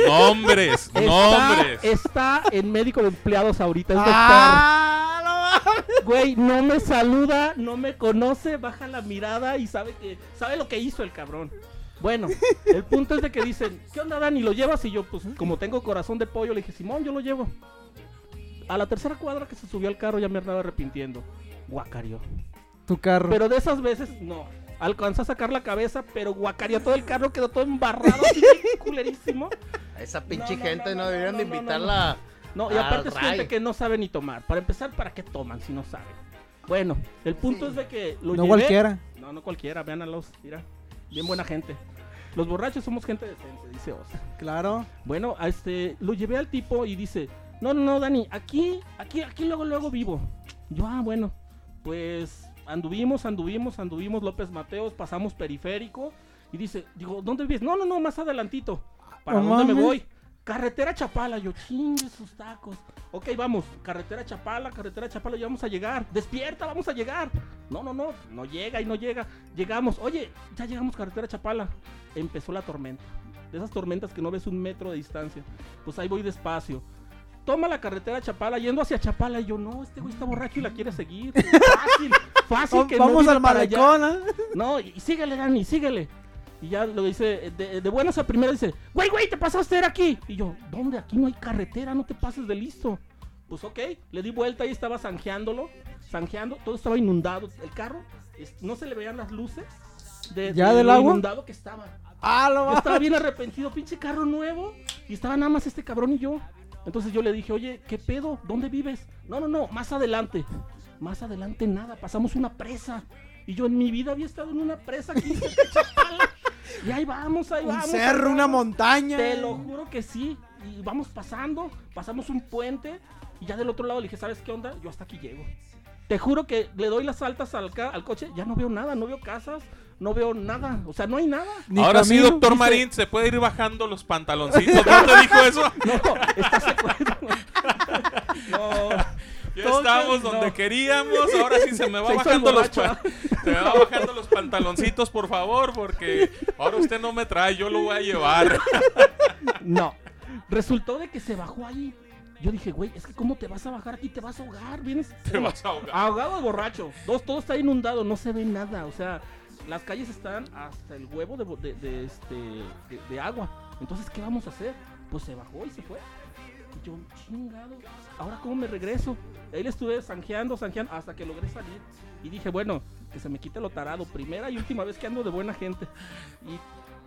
Speaker 1: Nombres,
Speaker 2: Está,
Speaker 1: nombres.
Speaker 2: está en médico de empleados ahorita, es
Speaker 4: Ah,
Speaker 2: doctor. Güey, no me saluda, no me conoce, baja la mirada y sabe que sabe lo que hizo el cabrón. Bueno, el punto es de que dicen, ¿qué onda Dani? ¿Lo llevas? Y yo, pues, como tengo corazón de pollo, le dije, Simón, yo lo llevo. A la tercera cuadra que se subió al carro ya me andaba arrepintiendo. Guacario.
Speaker 4: tu carro.
Speaker 2: Pero de esas veces, no. Alcanzó a sacar la cabeza, pero guacareó todo el carro, quedó todo embarrado, así, culerísimo.
Speaker 3: Esa pinche
Speaker 2: No, no,
Speaker 3: gente
Speaker 2: no,
Speaker 3: no,
Speaker 2: no,
Speaker 3: deberían
Speaker 2: no,
Speaker 3: de
Speaker 2: no, no,
Speaker 3: invitarla.
Speaker 2: No, y
Speaker 3: Al
Speaker 2: aparte es gente
Speaker 3: ray.
Speaker 2: que no sabe ni tomar. Para empezar, ¿para qué toman si no saben? Bueno, el punto es de que lo
Speaker 4: no
Speaker 2: llevé-
Speaker 4: cualquiera.
Speaker 2: No, no cualquiera, vean a los, mira. Bien buena gente. Los borrachos somos gente decente, dice Osa.
Speaker 4: Claro.
Speaker 2: Bueno, a este, lo llevé al tipo y dice, no, no, no, Dani, aquí, aquí, aquí luego, luego vivo. Yo, ah, bueno, pues anduvimos, anduvimos, anduvimos López Mateos, pasamos periférico y dice, digo, ¿dónde vives? No, no, no, más adelantito. ¿Para dónde me voy? Carretera Chapala, yo chingue sus tacos. Ok, vamos, carretera Chapala, carretera Chapala, ya vamos a llegar. Despierta, vamos a llegar. No, no, no, no llega y no llega. Llegamos, oye, ya llegamos carretera Chapala. Empezó la tormenta. De esas tormentas que no ves un metro de distancia. Pues ahí voy despacio. Toma la carretera Chapala, yendo hacia Chapala. Y yo, no, este güey está borracho y la quiere seguir. Fácil, fácil que no
Speaker 4: Vamos al malecón, ¿ah?
Speaker 2: No, y, y síguele, Dani, síguele. Y ya lo dice, de, de buenas a primeras dice, güey, güey, te pasaste era aquí. Y yo, ¿dónde? Aquí no hay carretera, no te pases de listo. Pues ok, le di vuelta y estaba zanjeándolo, zanjeando, todo estaba inundado. El carro, no se le veían las luces de,
Speaker 4: ¿Ya
Speaker 2: de
Speaker 4: del agua?
Speaker 2: inundado que estaba.
Speaker 4: Ah, lo
Speaker 2: Yo estaba bien arrepentido, pinche carro nuevo. Y estaba nada más este cabrón y yo. Entonces yo le dije, oye, ¿qué pedo? ¿Dónde vives? No, no, no, más adelante. Más adelante nada, pasamos una presa. Y yo en mi vida había estado en una presa aquí. Y ahí vamos, ahí
Speaker 4: Un
Speaker 2: vamos. ahí
Speaker 4: cerro, una montaña.
Speaker 2: Te lo juro que sí. Y vamos pasando, pasamos un puente. Y ya del otro lado le dije, ¿sabes qué onda? Yo hasta aquí llego. Te juro que le doy las altas al, ca- al coche, ya no veo nada, no veo casas, no veo nada. O sea, no hay nada.
Speaker 4: Ni
Speaker 1: Ahora sí, doctor
Speaker 2: dice-
Speaker 1: Marín, se puede ir bajando los pantaloncitos. ¿No te dijo eso?
Speaker 2: No, está secuestrado. No.
Speaker 1: Ya
Speaker 2: Entonces,
Speaker 1: estamos
Speaker 2: no.
Speaker 1: donde queríamos. Ahora sí se me va
Speaker 2: Se
Speaker 1: bajando los se me va bajando los pantaloncitos, por favor, porque ahora usted no me trae, yo lo voy a llevar.
Speaker 2: No. Resultó de que se bajó ahí. Yo dije, güey, es que cómo te vas a bajar aquí, te vas a ahogar, vienes
Speaker 1: Te vas a ahogar.
Speaker 2: ahogado de borracho. Dos, todo está inundado, no se ve nada. O sea, las calles están hasta el huevo de, de, de este de, de agua. Entonces, ¿qué vamos a hacer? Pues se bajó y se fue. Y yo, chingado, ahora cómo me regreso. Ahí le estuve zanjeando, zanjeando, hasta que logré salir. Y dije, bueno, que se me quite lo tarado. Primera y última vez que ando de buena gente. Y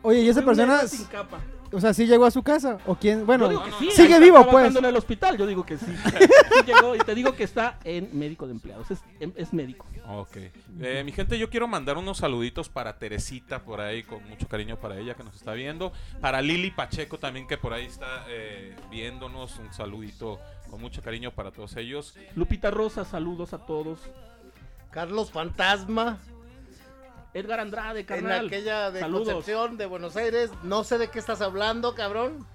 Speaker 4: Oye, ¿y esa persona,
Speaker 2: sin capa.
Speaker 4: O sea, sí llegó a su casa? ¿O quién? Bueno,
Speaker 2: sí,
Speaker 4: sigue vivo, pues.
Speaker 2: en el hospital, yo digo que sí. Sí llegó y te digo que está en médico de empleados, es, em- es médico.
Speaker 1: Ok. Eh, mi gente, yo quiero mandar unos saluditos para Teresita por ahí, con mucho cariño para ella que nos está viendo. Para Lili Pacheco también, que por ahí está eh, viéndonos. Un saludito con mucho cariño para todos ellos.
Speaker 2: Lupita Rosa, saludos a todos.
Speaker 3: Carlos Fantasma,
Speaker 2: Edgar Andrade,
Speaker 3: en
Speaker 2: carnal.
Speaker 3: aquella de
Speaker 2: saludos.
Speaker 3: Concepción de Buenos Aires. No sé de qué estás hablando, cabrón.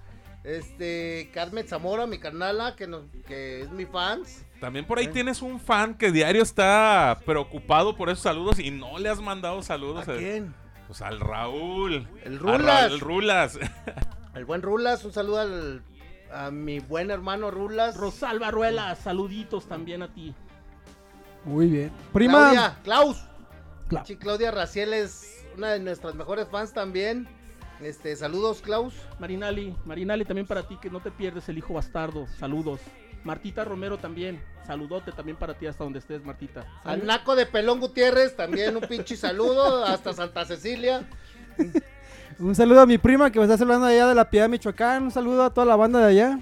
Speaker 3: Este, Carmen Zamora, mi carnala, que, es mi fans.
Speaker 1: También por ahí
Speaker 3: Eh.
Speaker 1: tienes un fan que diario está preocupado por esos saludos y no le has mandado saludos.
Speaker 3: ¿A
Speaker 1: eh.
Speaker 3: quién?
Speaker 1: Pues al Raúl.
Speaker 3: El
Speaker 1: A
Speaker 3: Rulas.
Speaker 1: Raúl Rulas.
Speaker 3: El buen Rulas, un saludo al, a mi buen hermano Rulas.
Speaker 2: Rosalba Ruela, saluditos también a ti.
Speaker 4: Muy bien. Prima.
Speaker 3: Claudia, Klaus. Sí, Claudia Raciel es una de nuestras mejores fans también. Este, saludos, Klaus.
Speaker 2: Marinali, Marinali también para ti, que no te pierdes el hijo bastardo. Saludos. Martita Romero también. Saludote también para ti hasta donde estés, Martita.
Speaker 3: Al Naco de Pelón Gutiérrez, también un pinche saludo. Hasta Santa Cecilia.
Speaker 4: Un saludo a mi prima que me está saludando allá de la Piedad, Michoacán. Un saludo a toda la banda de allá.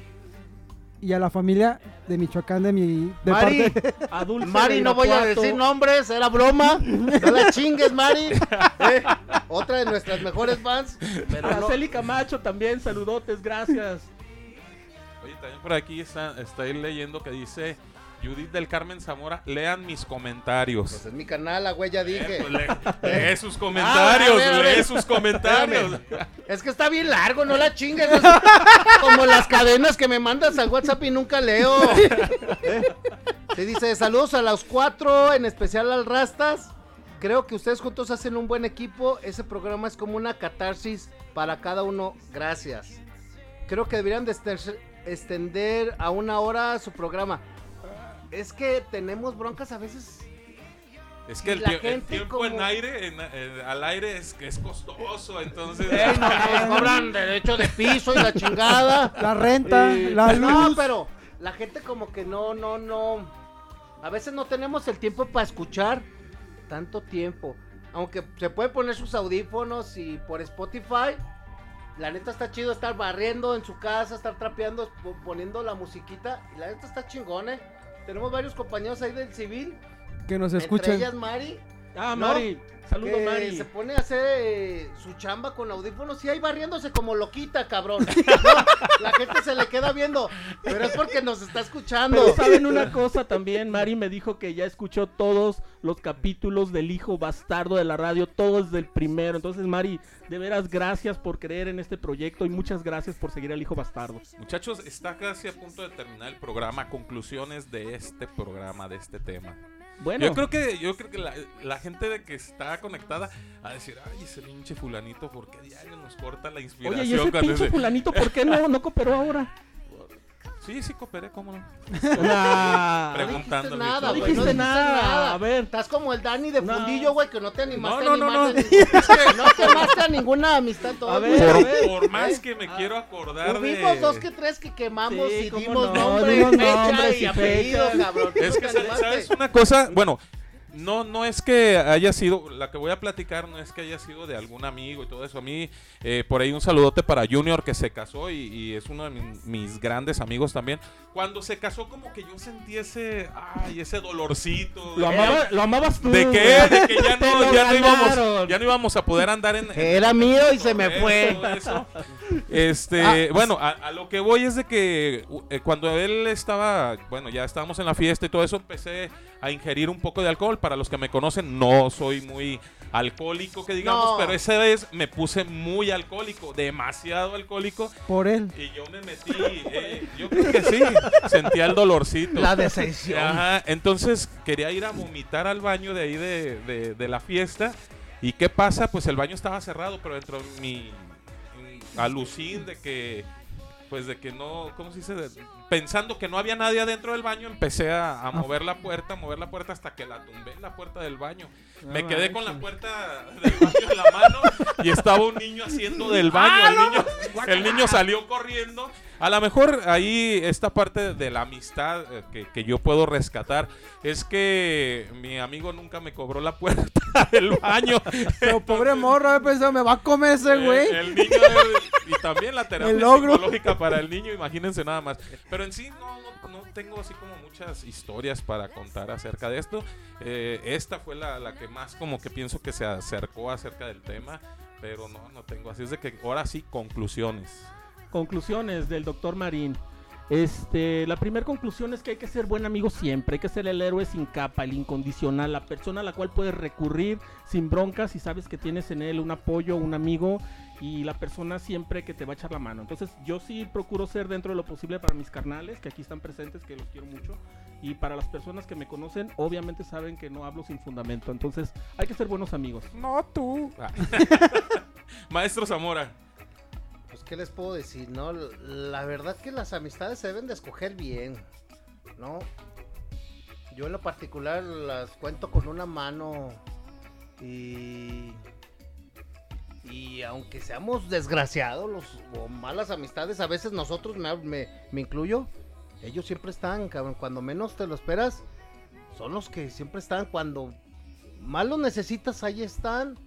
Speaker 4: Y a la familia de Michoacán de mi de
Speaker 3: Mari,
Speaker 4: parte-
Speaker 2: A Dulce
Speaker 3: Mari,
Speaker 2: de
Speaker 3: no voy a decir nombres, era broma. No la chingues, Mari. Eh, otra de nuestras mejores fans. Pero no.
Speaker 2: Camacho también, saludotes, gracias.
Speaker 1: Oye, también por aquí está, está ahí leyendo que dice Judith del Carmen Zamora, lean mis comentarios.
Speaker 3: Pues es mi canal, la güey, ya dije.
Speaker 1: lee, lee sus comentarios,
Speaker 3: a ver, a ver.
Speaker 1: lee sus comentarios.
Speaker 3: Es que está bien largo, no la chingues. es como las cadenas que me mandas al WhatsApp y nunca leo. Se dice, saludos a los cuatro, en especial al Rastas. Creo que ustedes juntos hacen un buen equipo. Ese programa es como una catarsis para cada uno. Gracias. Creo que deberían de extender a una hora su programa. Es que tenemos broncas a veces.
Speaker 1: Es que el,
Speaker 3: La
Speaker 1: tie- el
Speaker 3: gente
Speaker 1: tiempo en aire, en- al aire es, es costoso, entonces...
Speaker 3: Ey, no, nos cobran derecho de piso y la chingada.
Speaker 4: La renta,
Speaker 3: Y-
Speaker 4: la luz.
Speaker 3: No, pero la gente como que no, no, no. A veces no tenemos el tiempo para escuchar tanto tiempo. Aunque se puede poner sus audífonos y por Spotify. La neta está chido estar barriendo en su casa, estar trapeando, po- poniendo la musiquita. Y la neta está chingón, eh. Tenemos varios compañeros ahí del civil.
Speaker 4: que nos
Speaker 3: Entre
Speaker 4: escuchen.
Speaker 3: ellas Mari.
Speaker 2: Ah,
Speaker 3: No,
Speaker 2: Mari. Saludos, Mari.
Speaker 3: se pone a hacer eh, su chamba con audífonos y ahí barriéndose como loquita, cabrón. No, la gente se le queda viendo, pero es porque nos está escuchando.
Speaker 2: Pero saben una cosa también, Mari me dijo que ya escuchó todos los capítulos del hijo bastardo de la radio, todos del primero. Entonces, Mari, de veras gracias por creer en este proyecto y muchas gracias por seguir al hijo bastardo.
Speaker 1: Muchachos, está casi a punto de terminar el programa. Conclusiones de este programa, de este tema.
Speaker 2: Bueno,
Speaker 1: Yo creo que, yo creo que la, la gente de que está conectada a decir, ay, ese pinche fulanito, ¿por qué diario nos corta la inspiración?
Speaker 2: oye, ¿y ese pinche
Speaker 1: ese-"
Speaker 2: fulanito por qué no, no cooperó ahora?
Speaker 1: Sí, sí, cooperé, ¿cómo no?
Speaker 2: Ah,
Speaker 3: No
Speaker 1: Preguntando.
Speaker 3: dijiste nada,
Speaker 2: no
Speaker 3: güey,
Speaker 2: dijiste
Speaker 3: no
Speaker 2: nada. A ver,
Speaker 3: Estás como el Dani de
Speaker 2: No.
Speaker 3: fundillo, güey, que no te animaste
Speaker 1: No,
Speaker 3: a
Speaker 1: no, no,
Speaker 3: animar
Speaker 1: no.
Speaker 3: No quemaste a ninguna amistad todo,
Speaker 2: A
Speaker 3: güey.
Speaker 2: ver, a
Speaker 1: Por,
Speaker 2: ver.
Speaker 1: por más que me
Speaker 2: Ah,
Speaker 1: quiero acordar
Speaker 3: Hubimos
Speaker 1: de...
Speaker 3: dos que tres que quemamos
Speaker 2: Sí,
Speaker 3: y dimos
Speaker 2: no,
Speaker 3: nombre, fecha
Speaker 2: nombres
Speaker 3: y
Speaker 2: y
Speaker 3: apellido, cabrón.
Speaker 1: Es
Speaker 3: no
Speaker 1: que,
Speaker 3: te
Speaker 1: ¿sabes-
Speaker 3: animaste.
Speaker 1: ¿sabes una cosa? Bueno, no, no es que haya sido, la que voy a platicar no es que haya sido de algún amigo y todo eso. A mí, eh, por ahí un saludote para Junior que se casó y, y es uno de mis, mis grandes amigos también. Cuando se casó como que yo sentí ese, ay, ese dolorcito.
Speaker 2: lo,
Speaker 1: de-
Speaker 2: amaba- lo amabas tú.
Speaker 1: ¿De qué? De que ya no, ya no íbamos, ya no íbamos a poder andar en... en-
Speaker 3: Era mío y se me fue.
Speaker 1: eso. Este,
Speaker 3: Ah.
Speaker 1: bueno, a, a lo que voy es de que eh, cuando él estaba, bueno, ya estábamos en la fiesta y todo eso, empecé a ingerir un poco de alcohol. Para los que me conocen, no soy muy alcohólico, que digamos,
Speaker 3: No.
Speaker 1: pero esa vez me puse muy alcohólico, demasiado alcohólico,
Speaker 4: Por él.
Speaker 1: y yo me metí, eh, yo creo que sí, sentía el dolorcito.
Speaker 3: La decepción.
Speaker 1: Ajá, entonces quería ir a vomitar al baño de ahí de, de- de la fiesta. ¿Y qué pasa? Pues el baño estaba cerrado, pero dentro de mi mm, alucín de que, pues de que no, ¿cómo se dice? De- pensando que no había nadie adentro del baño, empecé a, a mover la puerta, a mover la puerta hasta que la tumbé en la puerta del baño. Me quedé con la puerta del baño en la mano y estaba un niño haciendo del baño. El niño, el niño salió corriendo. A lo mejor ahí esta parte de la amistad eh, que, que yo puedo rescatar es que mi amigo nunca me cobró la puerta del baño.
Speaker 4: Pero pobre morro, he pensado, me va a comer ese
Speaker 1: Eh,
Speaker 4: güey.
Speaker 1: El, niño eh, y también la terapia psicológica para el niño, imagínense nada más. Pero en sí no, no, no tengo así como muchas historias para contar acerca de esto. Eh, esta fue la, la que más como que pienso que se acercó acerca del tema, pero no, no tengo. Así es de que ahora sí, conclusiones.
Speaker 2: Conclusiones del doctor Marín. Este, la primera conclusión es que hay que ser buen amigo siempre, hay que ser el héroe sin capa, el incondicional, la persona a la cual puedes recurrir sin broncas y sabes que tienes en él un apoyo, un amigo y la persona siempre que te va a echar la mano. Entonces yo sí procuro ser dentro de lo posible para mis carnales, que aquí están presentes, que los quiero mucho, y para las personas que me conocen, obviamente saben que no hablo sin fundamento. Entonces hay que ser buenos amigos.
Speaker 1: No tú. Maestro Zamora.
Speaker 3: Pues, ¿qué les puedo decir, no? La verdad que las amistades se deben de escoger bien, ¿no? Yo en lo particular las cuento con una mano y... Y aunque seamos desgraciados los, o malas amistades, a veces nosotros, me, me, me incluyo, ellos siempre están, cabrón. Cuando menos te lo esperas, son los que siempre están. Cuando más lo necesitas, ahí están.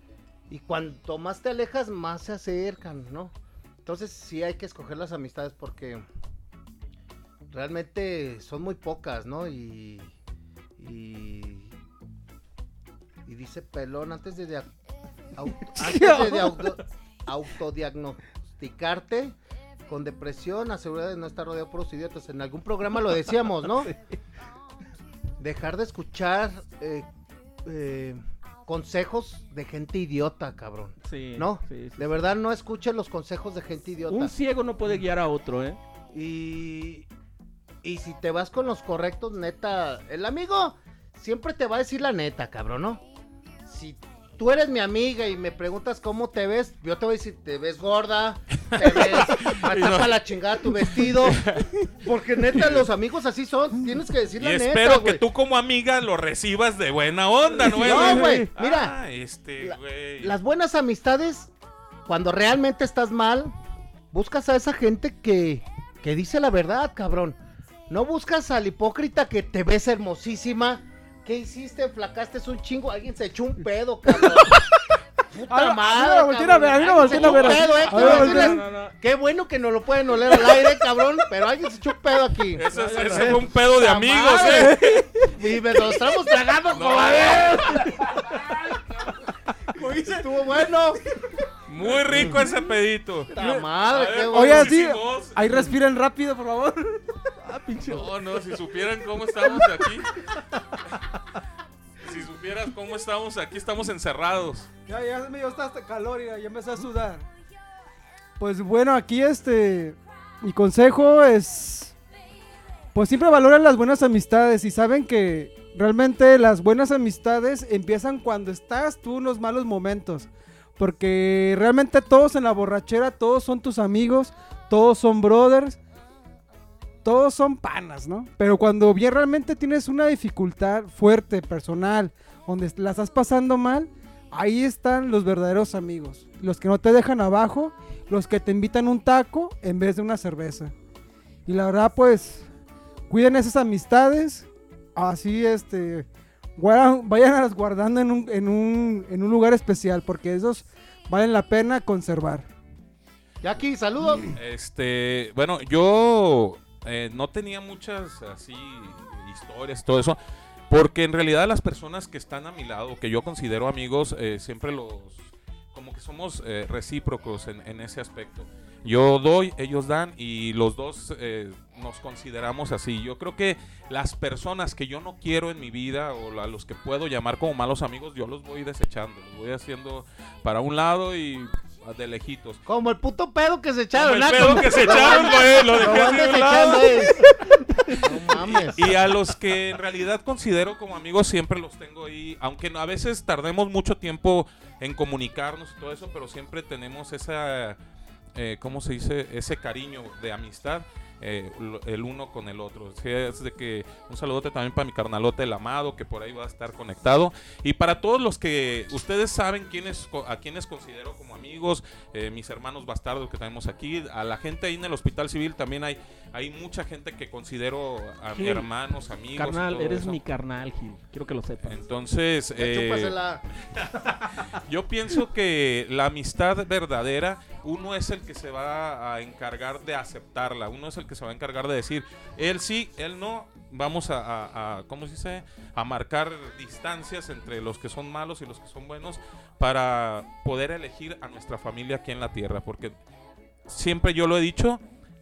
Speaker 3: Y cuanto más te alejas, más se acercan, ¿no? Entonces sí hay que escoger las amistades porque realmente son muy pocas, ¿no? Y, y, y dice Pelón, antes de, dia- au- antes de auto- autodiagnosticarte con depresión, asegura de no estar rodeado por los idiotas. En algún programa lo decíamos, ¿no? Dejar de escuchar eh, eh, consejos de gente idiota, cabrón.
Speaker 2: Sí,
Speaker 3: No,
Speaker 2: sí, sí,
Speaker 3: De verdad no escuchen los consejos de gente idiota.
Speaker 2: Un ciego no puede guiar a otro, ¿eh?
Speaker 3: Y, y si te vas con los correctos, neta, el amigo siempre te va a decir la neta, cabrón, ¿no? Si tú eres mi amiga y me preguntas cómo te ves, yo te voy a decir, te ves gorda, te ves, tapa la chingada tu vestido. Porque neta, los amigos así son, tienes que decir
Speaker 1: Y
Speaker 3: la neta,
Speaker 1: espero que tú como amiga lo recibas de buena onda, ¿no?
Speaker 3: No, güey, mira,
Speaker 1: Ah, este,
Speaker 3: la-. Las buenas amistades, cuando realmente estás mal, buscas a esa gente que, que dice la verdad, cabrón. No buscas al hipócrita que te ves hermosísima. ¿Qué hiciste? Flacaste es un chingo. Alguien se echó un pedo, cabrón. Puta
Speaker 4: A- a mí
Speaker 3: madre,
Speaker 4: a ver, a mí no ver.
Speaker 3: Pedo, eh,
Speaker 4: ver,
Speaker 3: decirles.
Speaker 2: No, no.
Speaker 3: Qué bueno que no lo pueden oler al aire, cabrón. Pero alguien se echó un pedo aquí.
Speaker 1: Ese, ese fue un pedo de amigos,
Speaker 3: madre.
Speaker 1: ¿eh?
Speaker 3: Y me lo estamos tragando como a ver. Estuvo bueno.
Speaker 1: Muy rico ese pedito.
Speaker 3: Puta madre, qué
Speaker 1: oye,
Speaker 3: bueno.
Speaker 4: Oigan,
Speaker 1: sí,
Speaker 4: ahí respiren rápido, por favor.
Speaker 1: No, no, si supieran cómo estamos aquí. Si supieras cómo estamos aquí, estamos encerrados.
Speaker 4: Ya, ya me dio hasta, calor y ya empecé a sudar. Pues bueno, aquí este. Mi consejo es. Pues siempre valoren las buenas amistades y saben que realmente las buenas amistades empiezan cuando estás tú en los malos momentos. Porque realmente todos en la borrachera, todos son tus amigos, todos son brothers, todos son panas, ¿no? Pero cuando bien realmente tienes una dificultad fuerte, personal, donde la estás pasando mal, ahí están los verdaderos amigos. Los que no te dejan abajo, los que te invitan un taco en vez de una cerveza. Y la verdad, pues, cuiden esas amistades. Así, este, guardan, vayan guardando en un, en, un, en un lugar especial, porque esos valen la pena conservar.
Speaker 3: Jackie, saludos.
Speaker 1: Este, bueno, yo eh, no tenía muchas así historias, todo eso, porque en realidad las personas que están a mi lado, que yo considero amigos, eh, siempre los, como que somos eh, recíprocos en, ese aspecto. Yo doy, ellos dan y los dos eh, nos consideramos así. Yo creo que las personas que yo no quiero en mi vida o a los que puedo llamar como malos amigos, yo los voy desechando, los voy haciendo para un lado y de lejitos.
Speaker 3: Como el puto pedo que se
Speaker 1: Como
Speaker 3: echaron.
Speaker 1: el
Speaker 3: ¿no?
Speaker 1: pedo
Speaker 3: Como-
Speaker 1: que se echaron, güey, lo
Speaker 3: Lo
Speaker 1: dejé
Speaker 3: van
Speaker 1: así de un lado.
Speaker 3: desechando. No mames.
Speaker 1: Y a los que en realidad considero como amigos siempre los tengo ahí, aunque a veces tardemos mucho tiempo en comunicarnos y todo eso, pero siempre tenemos esa, eh, ¿cómo se dice? Ese cariño de amistad. Eh, lo- el uno con el otro. Es de que un saludote también para mi carnalote el amado que por ahí va a estar conectado y para todos los que ustedes saben quiénes a quienes considero como amigos, eh, mis hermanos bastardos que tenemos aquí, a la gente ahí en el hospital civil también hay hay mucha gente que considero a
Speaker 2: Gil,
Speaker 1: hermanos, amigos.
Speaker 2: Carnal, eres
Speaker 1: eso.
Speaker 2: mi carnal, Gil. Quiero que lo sepas.
Speaker 1: Entonces, eh, yo pienso que la amistad verdadera, uno es el que se va a encargar de aceptarla, uno es el que se va a encargar de decir, él sí, él no, vamos a- a- ¿cómo se dice? A marcar distancias entre los que son malos y los que son buenos para poder elegir a nuestra familia aquí en la tierra, porque siempre yo lo he dicho,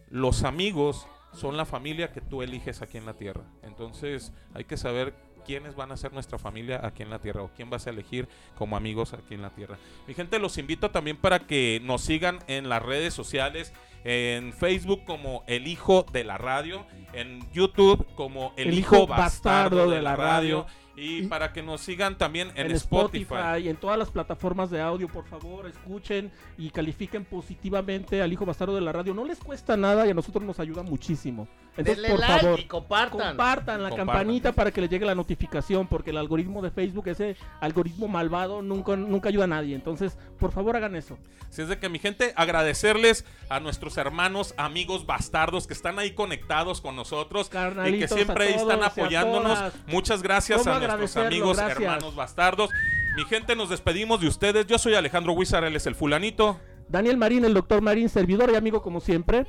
Speaker 1: los amigos son la familia que tú eliges aquí en la tierra. Entonces hay que saber quiénes van a ser nuestra familia aquí en la tierra o quién vas a elegir como amigos aquí en la tierra. Mi gente, los invito también para que nos sigan en las redes sociales, en Facebook como El Hijo de la Radio, en YouTube como El,
Speaker 2: El
Speaker 1: Hijo,
Speaker 2: Hijo
Speaker 1: Bastardo,
Speaker 2: Bastardo
Speaker 1: de la Radio. Y
Speaker 4: Y-
Speaker 1: para que nos sigan también en,
Speaker 2: en
Speaker 1: Spotify.
Speaker 2: Spotify, en todas las plataformas de audio, por favor, escuchen y califiquen positivamente al hijo bastardo de la radio. No les cuesta nada y a nosotros nos ayuda muchísimo. Entonces,
Speaker 3: Denle
Speaker 2: por
Speaker 3: like
Speaker 2: favor,
Speaker 3: y compartan.
Speaker 2: compartan la
Speaker 1: Compartan.
Speaker 2: campanita para que les llegue la notificación, porque el algoritmo de Facebook, ese algoritmo malvado, nunca, nunca ayuda a nadie. Entonces, por favor, hagan eso.
Speaker 1: Así es de que mi gente, agradecerles a nuestros hermanos, amigos bastardos que están ahí conectados con nosotros y que
Speaker 2: Carnalitos,
Speaker 1: siempre ahí están
Speaker 2: y
Speaker 1: apoyándonos. Muchas gracias
Speaker 2: ¿Cómo
Speaker 1: a nuestros amigos,
Speaker 2: Gracias.
Speaker 1: hermanos bastardos. Mi gente, nos despedimos de ustedes. Yo soy Alejandro Huizar, él es el fulanito.
Speaker 2: Daniel Marín, el doctor Marín, servidor y amigo como siempre.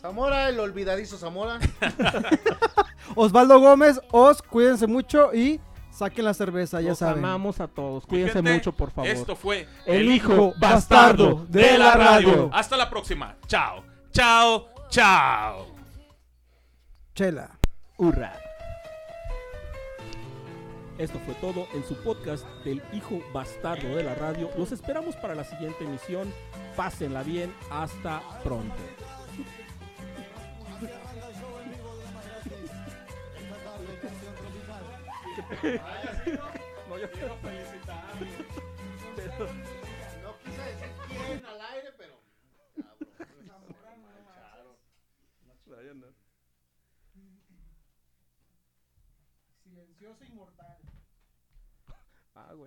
Speaker 3: Zamora, el olvidadizo Zamora.
Speaker 4: Osvaldo Gómez, os cuídense mucho y saquen la cerveza, ya
Speaker 2: Los
Speaker 4: saben.
Speaker 2: amamos a todos. Cuídense
Speaker 1: gente,
Speaker 2: mucho, por favor.
Speaker 1: Esto fue
Speaker 2: El hijo bastardo de la radio.
Speaker 1: Hasta la próxima. Chao, chao, chao.
Speaker 4: Chela.
Speaker 2: Hurra. Esto fue todo en su podcast del hijo bastardo de la radio. Los esperamos para la siguiente emisión. Pásenla bien. Hasta pronto.